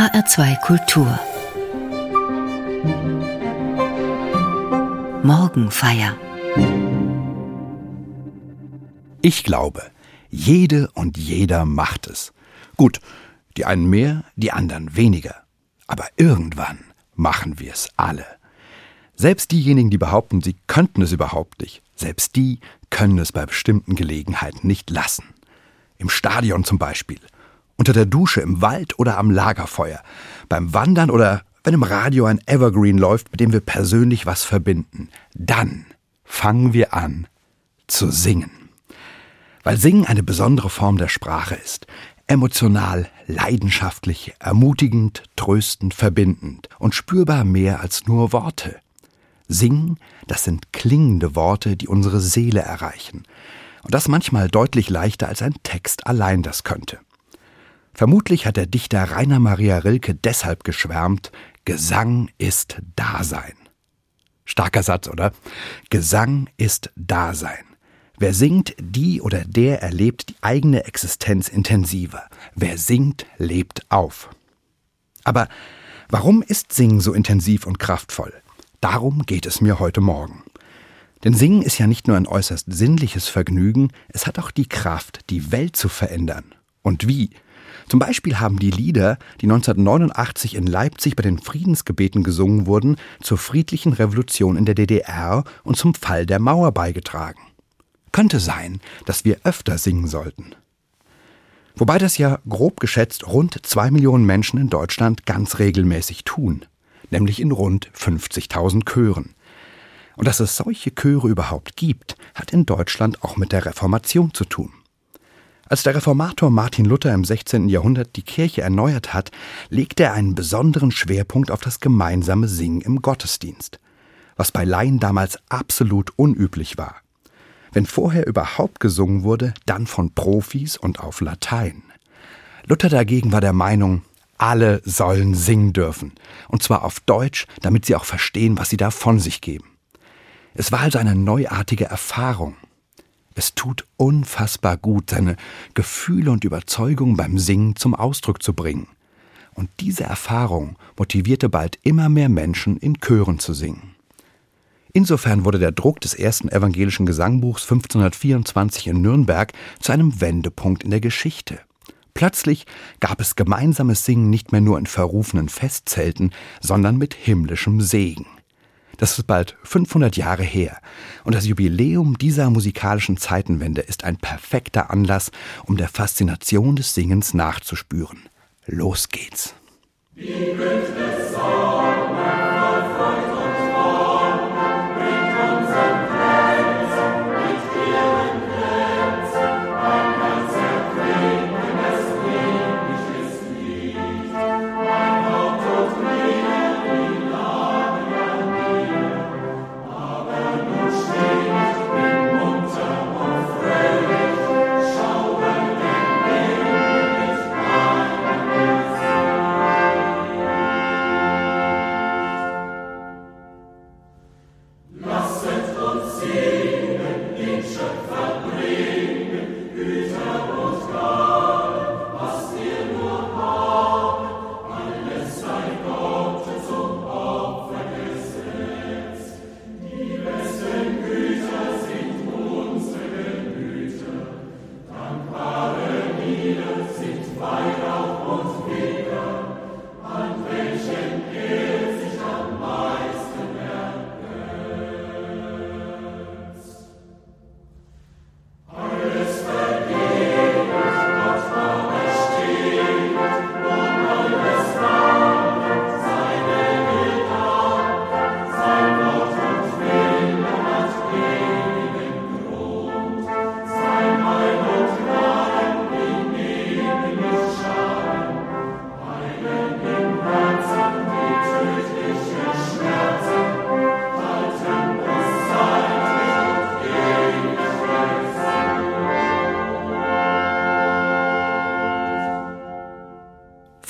HR2 Kultur Morgenfeier Ich glaube, jede und jeder macht es. Gut, die einen mehr, die anderen weniger. Aber irgendwann machen wir es alle. Selbst diejenigen, die behaupten, sie könnten es überhaupt nicht, selbst die können es bei bestimmten Gelegenheiten nicht lassen. Im Stadion zum Beispiel, unter der Dusche, im Wald oder am Lagerfeuer, beim Wandern oder wenn im Radio ein Evergreen läuft, mit dem wir persönlich was verbinden. Dann fangen wir an zu singen. Weil Singen eine besondere Form der Sprache ist. Emotional, leidenschaftlich, ermutigend, tröstend, verbindend und spürbar mehr als nur Worte. Singen, das sind klingende Worte, die unsere Seele erreichen. Und das manchmal deutlich leichter als ein Text allein das könnte. Vermutlich hat der Dichter Rainer Maria Rilke deshalb geschwärmt, Gesang ist Dasein. Starker Satz, oder? Gesang ist Dasein. Wer singt, die oder der erlebt die eigene Existenz intensiver. Wer singt, lebt auf. Aber warum ist Singen so intensiv und kraftvoll? Darum geht es mir heute Morgen. Denn Singen ist ja nicht nur ein äußerst sinnliches Vergnügen, es hat auch die Kraft, die Welt zu verändern. Und wie? Zum Beispiel haben die Lieder, die 1989 in Leipzig bei den Friedensgebeten gesungen wurden, zur friedlichen Revolution in der DDR und zum Fall der Mauer beigetragen. Könnte sein, dass wir öfter singen sollten. Wobei das ja grob geschätzt rund zwei Millionen Menschen in Deutschland ganz regelmäßig tun nämlich in rund 50.000 Chören. Und dass es solche Chöre überhaupt gibt, hat in Deutschland auch mit der Reformation zu tun. Als der Reformator Martin Luther im 16. Jahrhundert die Kirche erneuert hat, legte er einen besonderen Schwerpunkt auf das gemeinsame Singen im Gottesdienst, was bei Laien damals absolut unüblich war. Wenn vorher überhaupt gesungen wurde, dann von Profis und auf Latein. Luther dagegen war der Meinung, alle sollen singen dürfen. Und zwar auf Deutsch, damit sie auch verstehen, was sie da von sich geben. Es war also eine neuartige Erfahrung. Es tut unfassbar gut, seine Gefühle und Überzeugungen beim Singen zum Ausdruck zu bringen. Und diese Erfahrung motivierte bald immer mehr Menschen, in Chören zu singen. Insofern wurde der Druck des ersten evangelischen Gesangbuchs 1524 in Nürnberg zu einem Wendepunkt in der Geschichte. Plötzlich gab es gemeinsames Singen nicht mehr nur in verrufenen Festzelten, sondern mit himmlischem Segen. Das ist bald 500 Jahre her und das Jubiläum dieser musikalischen Zeitenwende ist ein perfekter Anlass, um der Faszination des Singens nachzuspüren. Los geht's. Wie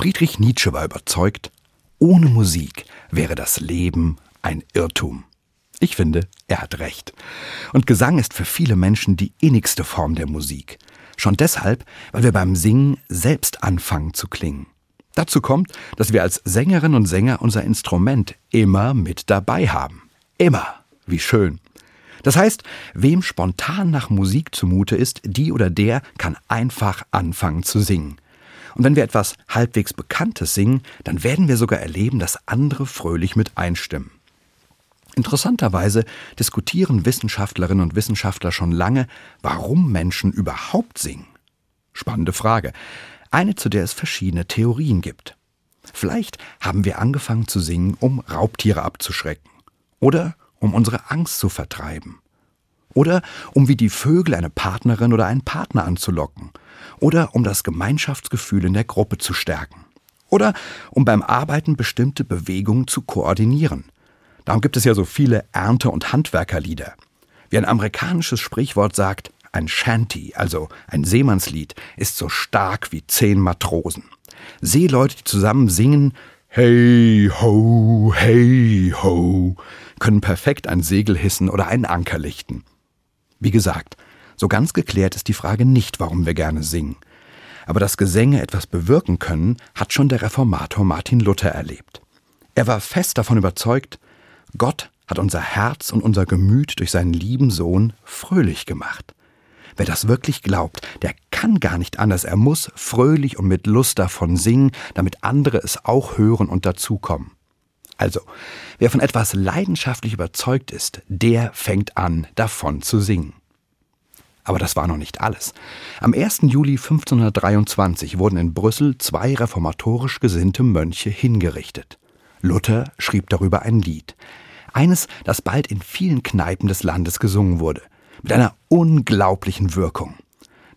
Friedrich Nietzsche war überzeugt, ohne Musik wäre das Leben ein Irrtum. Ich finde, er hat recht. Und Gesang ist für viele Menschen die innigste Form der Musik. Schon deshalb, weil wir beim Singen selbst anfangen zu klingen. Dazu kommt, dass wir als Sängerinnen und Sänger unser Instrument immer mit dabei haben. Immer. Wie schön. Das heißt, wem spontan nach Musik zumute ist, die oder der kann einfach anfangen zu singen. Und wenn wir etwas halbwegs Bekanntes singen, dann werden wir sogar erleben, dass andere fröhlich mit einstimmen. Interessanterweise diskutieren Wissenschaftlerinnen und Wissenschaftler schon lange, warum Menschen überhaupt singen. Spannende Frage. Eine, zu der es verschiedene Theorien gibt. Vielleicht haben wir angefangen zu singen, um Raubtiere abzuschrecken. Oder um unsere Angst zu vertreiben. Oder um wie die Vögel eine Partnerin oder einen Partner anzulocken. Oder um das Gemeinschaftsgefühl in der Gruppe zu stärken. Oder um beim Arbeiten bestimmte Bewegungen zu koordinieren. Darum gibt es ja so viele Ernte- und Handwerkerlieder. Wie ein amerikanisches Sprichwort sagt, ein Shanty, also ein Seemannslied, ist so stark wie zehn Matrosen. Seeleute, die zusammen singen, Hey ho, hey ho, können perfekt ein Segel hissen oder einen Anker lichten. Wie gesagt, so ganz geklärt ist die Frage nicht, warum wir gerne singen. Aber dass Gesänge etwas bewirken können, hat schon der Reformator Martin Luther erlebt. Er war fest davon überzeugt, Gott hat unser Herz und unser Gemüt durch seinen lieben Sohn fröhlich gemacht. Wer das wirklich glaubt, der kann gar nicht anders. Er muss fröhlich und mit Lust davon singen, damit andere es auch hören und dazukommen. Also, wer von etwas leidenschaftlich überzeugt ist, der fängt an, davon zu singen. Aber das war noch nicht alles. Am 1. Juli 1523 wurden in Brüssel zwei reformatorisch gesinnte Mönche hingerichtet. Luther schrieb darüber ein Lied. Eines, das bald in vielen Kneipen des Landes gesungen wurde mit einer unglaublichen Wirkung.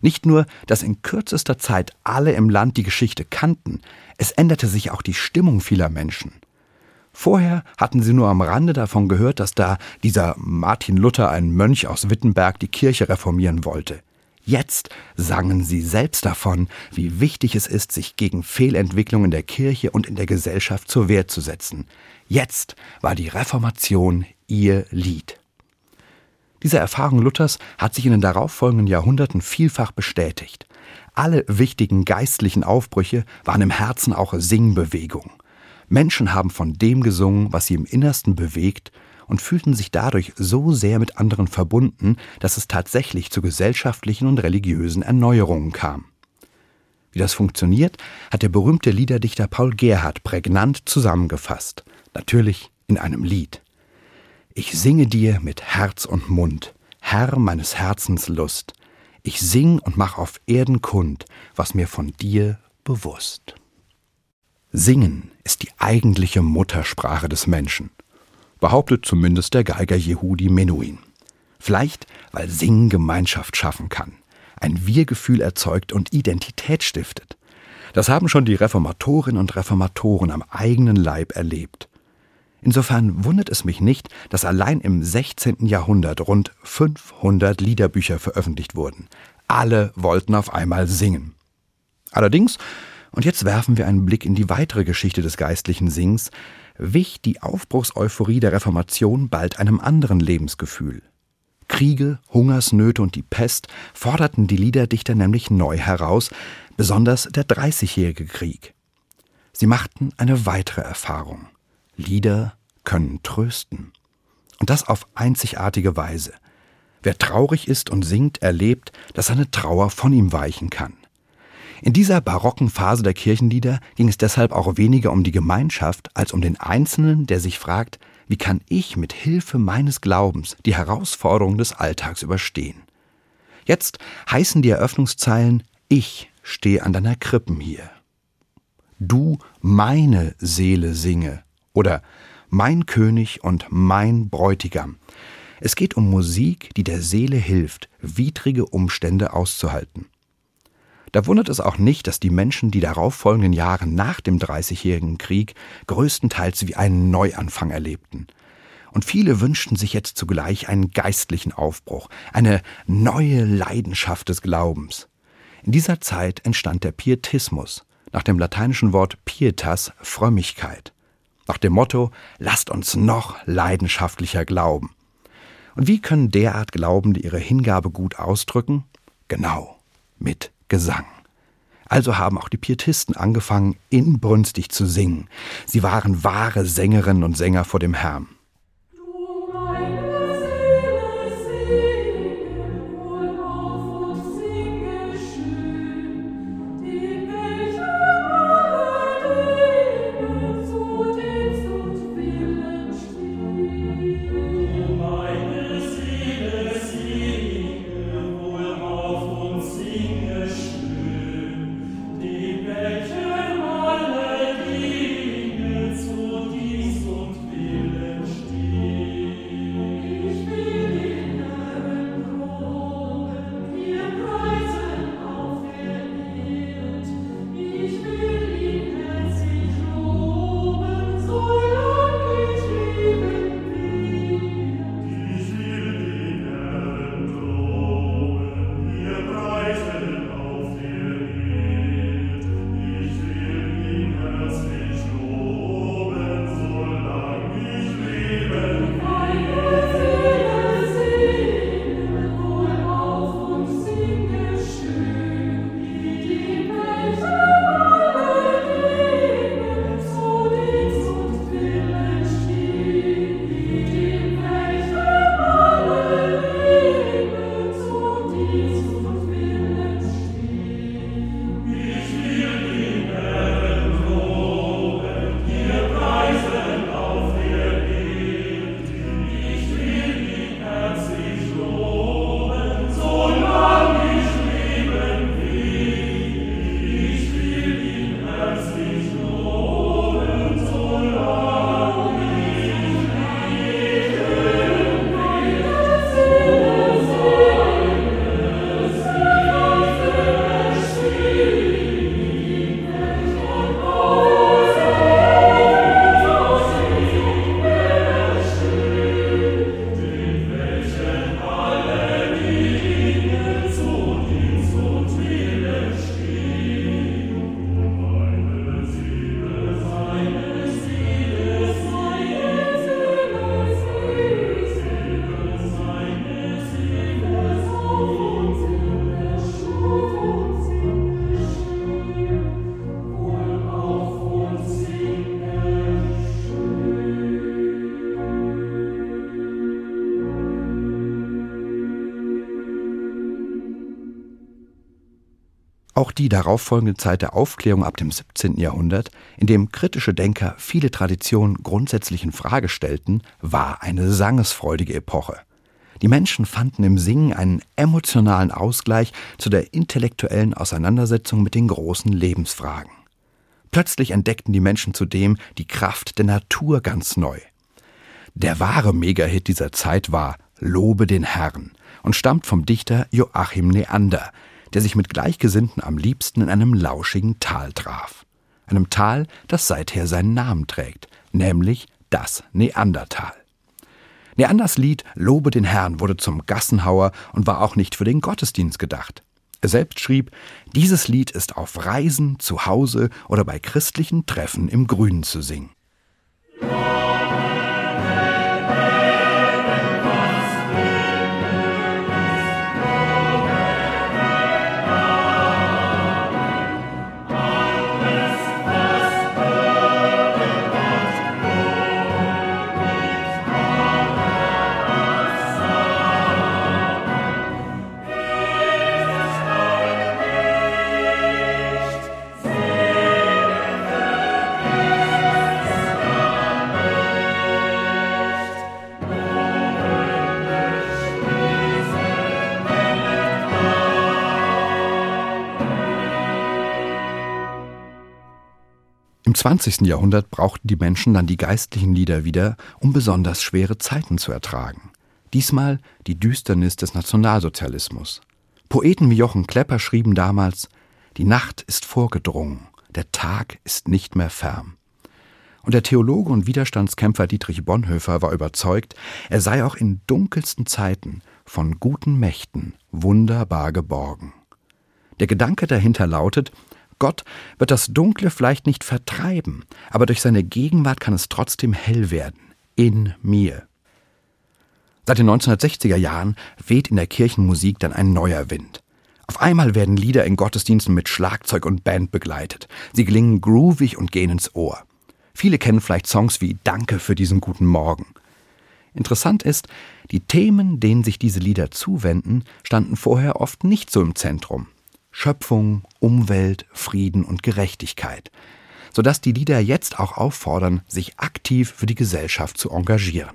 Nicht nur, dass in kürzester Zeit alle im Land die Geschichte kannten, es änderte sich auch die Stimmung vieler Menschen. Vorher hatten sie nur am Rande davon gehört, dass da dieser Martin Luther, ein Mönch aus Wittenberg, die Kirche reformieren wollte. Jetzt sangen sie selbst davon, wie wichtig es ist, sich gegen Fehlentwicklungen in der Kirche und in der Gesellschaft zur Wehr zu setzen. Jetzt war die Reformation ihr Lied. Diese Erfahrung Luthers hat sich in den darauffolgenden Jahrhunderten vielfach bestätigt. Alle wichtigen geistlichen Aufbrüche waren im Herzen auch Singbewegung. Menschen haben von dem gesungen, was sie im Innersten bewegt, und fühlten sich dadurch so sehr mit anderen verbunden, dass es tatsächlich zu gesellschaftlichen und religiösen Erneuerungen kam. Wie das funktioniert, hat der berühmte Liederdichter Paul Gerhardt prägnant zusammengefasst, natürlich in einem Lied. Ich singe dir mit Herz und Mund, Herr meines Herzens Lust. Ich sing und mach auf Erden kund, was mir von dir bewusst. Singen ist die eigentliche Muttersprache des Menschen, behauptet zumindest der Geiger Jehudi Menuhin. Vielleicht, weil Singen Gemeinschaft schaffen kann, ein Wir-Gefühl erzeugt und Identität stiftet. Das haben schon die Reformatorinnen und Reformatoren am eigenen Leib erlebt. Insofern wundert es mich nicht, dass allein im 16. Jahrhundert rund 500 Liederbücher veröffentlicht wurden. Alle wollten auf einmal singen. Allerdings, und jetzt werfen wir einen Blick in die weitere Geschichte des geistlichen Sings, wich die Aufbruchseuphorie der Reformation bald einem anderen Lebensgefühl. Kriege, Hungersnöte und die Pest forderten die Liederdichter nämlich neu heraus, besonders der Dreißigjährige Krieg. Sie machten eine weitere Erfahrung. Lieder können trösten. Und das auf einzigartige Weise. Wer traurig ist und singt, erlebt, dass seine Trauer von ihm weichen kann. In dieser barocken Phase der Kirchenlieder ging es deshalb auch weniger um die Gemeinschaft als um den Einzelnen, der sich fragt, wie kann ich mit Hilfe meines Glaubens die Herausforderungen des Alltags überstehen? Jetzt heißen die Eröffnungszeilen Ich stehe an deiner Krippen hier. Du meine Seele singe, oder Mein König und mein Bräutigam. Es geht um Musik, die der Seele hilft, widrige Umstände auszuhalten. Da wundert es auch nicht, dass die Menschen die darauffolgenden Jahre nach dem Dreißigjährigen Krieg größtenteils wie einen Neuanfang erlebten. Und viele wünschten sich jetzt zugleich einen geistlichen Aufbruch, eine neue Leidenschaft des Glaubens. In dieser Zeit entstand der Pietismus, nach dem lateinischen Wort pietas Frömmigkeit nach dem Motto, lasst uns noch leidenschaftlicher glauben. Und wie können derart Glaubende ihre Hingabe gut ausdrücken? Genau, mit Gesang. Also haben auch die Pietisten angefangen, inbrünstig zu singen. Sie waren wahre Sängerinnen und Sänger vor dem Herrn. Auch die darauffolgende Zeit der Aufklärung ab dem 17. Jahrhundert, in dem kritische Denker viele Traditionen grundsätzlich in Frage stellten, war eine sangesfreudige Epoche. Die Menschen fanden im Singen einen emotionalen Ausgleich zu der intellektuellen Auseinandersetzung mit den großen Lebensfragen. Plötzlich entdeckten die Menschen zudem die Kraft der Natur ganz neu. Der wahre Megahit dieser Zeit war Lobe den Herrn und stammt vom Dichter Joachim Neander, der sich mit Gleichgesinnten am liebsten in einem lauschigen Tal traf. Einem Tal, das seither seinen Namen trägt, nämlich das Neandertal. Neanders Lied Lobe den Herrn wurde zum Gassenhauer und war auch nicht für den Gottesdienst gedacht. Er selbst schrieb, dieses Lied ist auf Reisen, zu Hause oder bei christlichen Treffen im Grünen zu singen. Im 20. Jahrhundert brauchten die Menschen dann die geistlichen Lieder wieder, um besonders schwere Zeiten zu ertragen. Diesmal die Düsternis des Nationalsozialismus. Poeten wie Jochen Klepper schrieben damals Die Nacht ist vorgedrungen, der Tag ist nicht mehr fern. Und der Theologe und Widerstandskämpfer Dietrich Bonhoeffer war überzeugt, er sei auch in dunkelsten Zeiten von guten Mächten wunderbar geborgen. Der Gedanke dahinter lautet, Gott wird das Dunkle vielleicht nicht vertreiben, aber durch seine Gegenwart kann es trotzdem hell werden. In mir. Seit den 1960er Jahren weht in der Kirchenmusik dann ein neuer Wind. Auf einmal werden Lieder in Gottesdiensten mit Schlagzeug und Band begleitet. Sie klingen groovig und gehen ins Ohr. Viele kennen vielleicht Songs wie Danke für diesen guten Morgen. Interessant ist, die Themen, denen sich diese Lieder zuwenden, standen vorher oft nicht so im Zentrum. Schöpfung, Umwelt, Frieden und Gerechtigkeit, sodass die Lieder jetzt auch auffordern, sich aktiv für die Gesellschaft zu engagieren.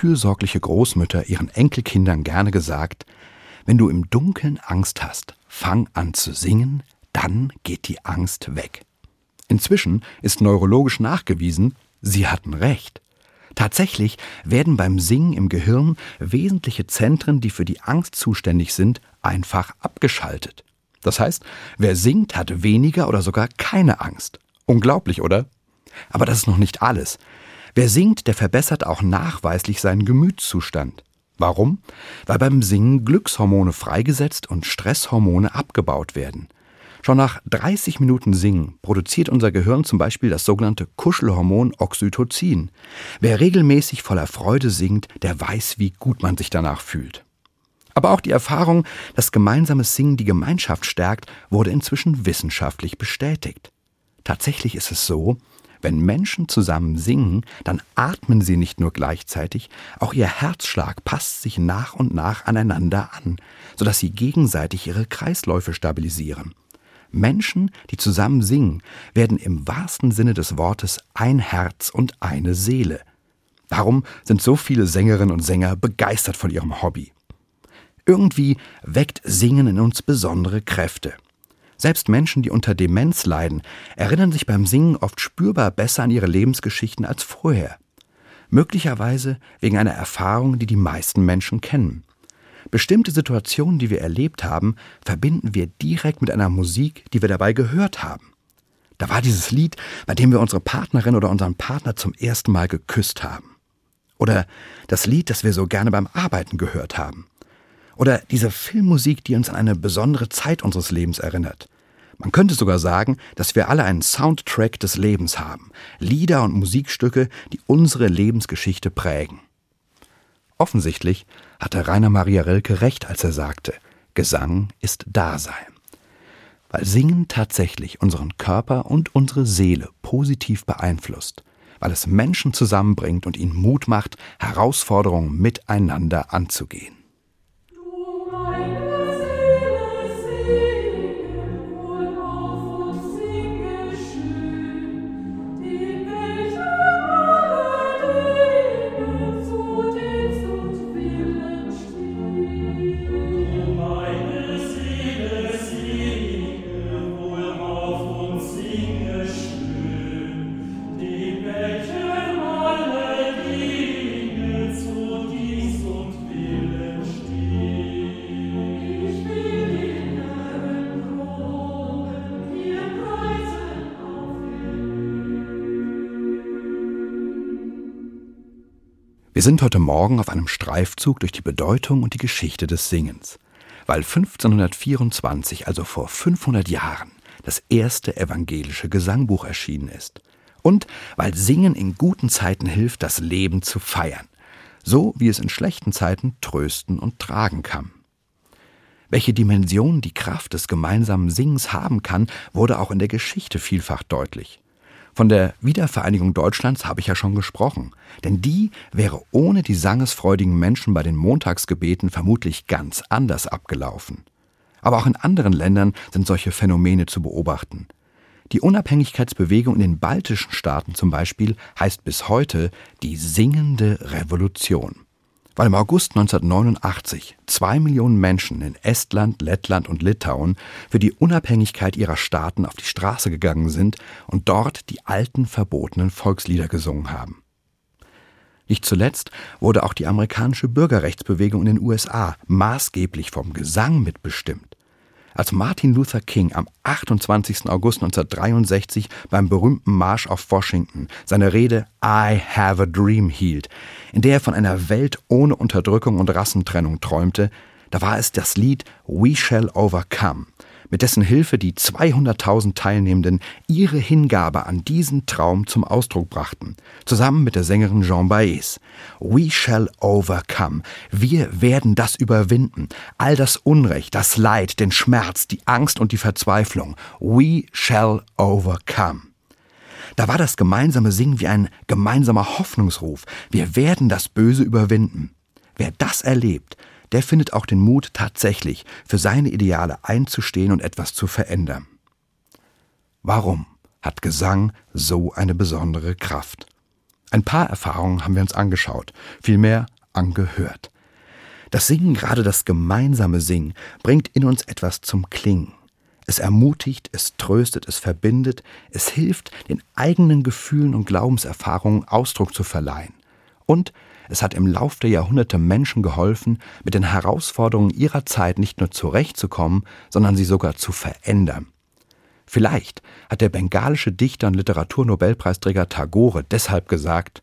Fürsorgliche Großmütter ihren Enkelkindern gerne gesagt, wenn du im Dunkeln Angst hast, fang an zu singen, dann geht die Angst weg. Inzwischen ist neurologisch nachgewiesen, sie hatten recht. Tatsächlich werden beim Singen im Gehirn wesentliche Zentren, die für die Angst zuständig sind, einfach abgeschaltet. Das heißt, wer singt, hat weniger oder sogar keine Angst. Unglaublich, oder? Aber das ist noch nicht alles. Wer singt, der verbessert auch nachweislich seinen Gemütszustand. Warum? Weil beim Singen Glückshormone freigesetzt und Stresshormone abgebaut werden. Schon nach 30 Minuten Singen produziert unser Gehirn zum Beispiel das sogenannte Kuschelhormon Oxytocin. Wer regelmäßig voller Freude singt, der weiß, wie gut man sich danach fühlt. Aber auch die Erfahrung, dass gemeinsames Singen die Gemeinschaft stärkt, wurde inzwischen wissenschaftlich bestätigt. Tatsächlich ist es so, wenn Menschen zusammen singen, dann atmen sie nicht nur gleichzeitig, auch ihr Herzschlag passt sich nach und nach aneinander an, sodass sie gegenseitig ihre Kreisläufe stabilisieren. Menschen, die zusammen singen, werden im wahrsten Sinne des Wortes ein Herz und eine Seele. Darum sind so viele Sängerinnen und Sänger begeistert von ihrem Hobby. Irgendwie weckt Singen in uns besondere Kräfte. Selbst Menschen, die unter Demenz leiden, erinnern sich beim Singen oft spürbar besser an ihre Lebensgeschichten als vorher. Möglicherweise wegen einer Erfahrung, die die meisten Menschen kennen. Bestimmte Situationen, die wir erlebt haben, verbinden wir direkt mit einer Musik, die wir dabei gehört haben. Da war dieses Lied, bei dem wir unsere Partnerin oder unseren Partner zum ersten Mal geküsst haben. Oder das Lied, das wir so gerne beim Arbeiten gehört haben. Oder diese Filmmusik, die uns an eine besondere Zeit unseres Lebens erinnert. Man könnte sogar sagen, dass wir alle einen Soundtrack des Lebens haben. Lieder und Musikstücke, die unsere Lebensgeschichte prägen. Offensichtlich hatte Rainer Maria Rilke recht, als er sagte, Gesang ist Dasein. Weil Singen tatsächlich unseren Körper und unsere Seele positiv beeinflusst, weil es Menschen zusammenbringt und ihnen Mut macht, Herausforderungen miteinander anzugehen. Sind heute Morgen auf einem Streifzug durch die Bedeutung und die Geschichte des Singens, weil 1524, also vor 500 Jahren, das erste evangelische Gesangbuch erschienen ist. Und weil Singen in guten Zeiten hilft, das Leben zu feiern, so wie es in schlechten Zeiten trösten und tragen kann. Welche Dimension die Kraft des gemeinsamen Singens haben kann, wurde auch in der Geschichte vielfach deutlich. Von der Wiedervereinigung Deutschlands habe ich ja schon gesprochen, denn die wäre ohne die sangesfreudigen Menschen bei den Montagsgebeten vermutlich ganz anders abgelaufen. Aber auch in anderen Ländern sind solche Phänomene zu beobachten. Die Unabhängigkeitsbewegung in den baltischen Staaten zum Beispiel heißt bis heute die singende Revolution weil im August 1989 zwei Millionen Menschen in Estland, Lettland und Litauen für die Unabhängigkeit ihrer Staaten auf die Straße gegangen sind und dort die alten verbotenen Volkslieder gesungen haben. Nicht zuletzt wurde auch die amerikanische Bürgerrechtsbewegung in den USA maßgeblich vom Gesang mitbestimmt als Martin Luther King am 28. August 1963 beim berühmten Marsch auf Washington seine Rede I Have a Dream hielt, in der er von einer Welt ohne Unterdrückung und Rassentrennung träumte, da war es das Lied We Shall Overcome, mit dessen Hilfe die 200.000 Teilnehmenden ihre Hingabe an diesen Traum zum Ausdruck brachten, zusammen mit der Sängerin Jean Baez. We shall overcome. Wir werden das überwinden. All das Unrecht, das Leid, den Schmerz, die Angst und die Verzweiflung. We shall overcome. Da war das gemeinsame Singen wie ein gemeinsamer Hoffnungsruf. Wir werden das Böse überwinden. Wer das erlebt, der findet auch den Mut, tatsächlich für seine Ideale einzustehen und etwas zu verändern. Warum hat Gesang so eine besondere Kraft? Ein paar Erfahrungen haben wir uns angeschaut, vielmehr angehört. Das Singen, gerade das gemeinsame Singen, bringt in uns etwas zum Klingen. Es ermutigt, es tröstet, es verbindet, es hilft, den eigenen Gefühlen und Glaubenserfahrungen Ausdruck zu verleihen. Und es hat im Lauf der Jahrhunderte Menschen geholfen, mit den Herausforderungen ihrer Zeit nicht nur zurechtzukommen, sondern sie sogar zu verändern. Vielleicht hat der bengalische Dichter und Literaturnobelpreisträger Tagore deshalb gesagt,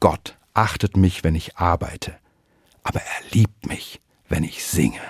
Gott achtet mich, wenn ich arbeite, aber er liebt mich, wenn ich singe.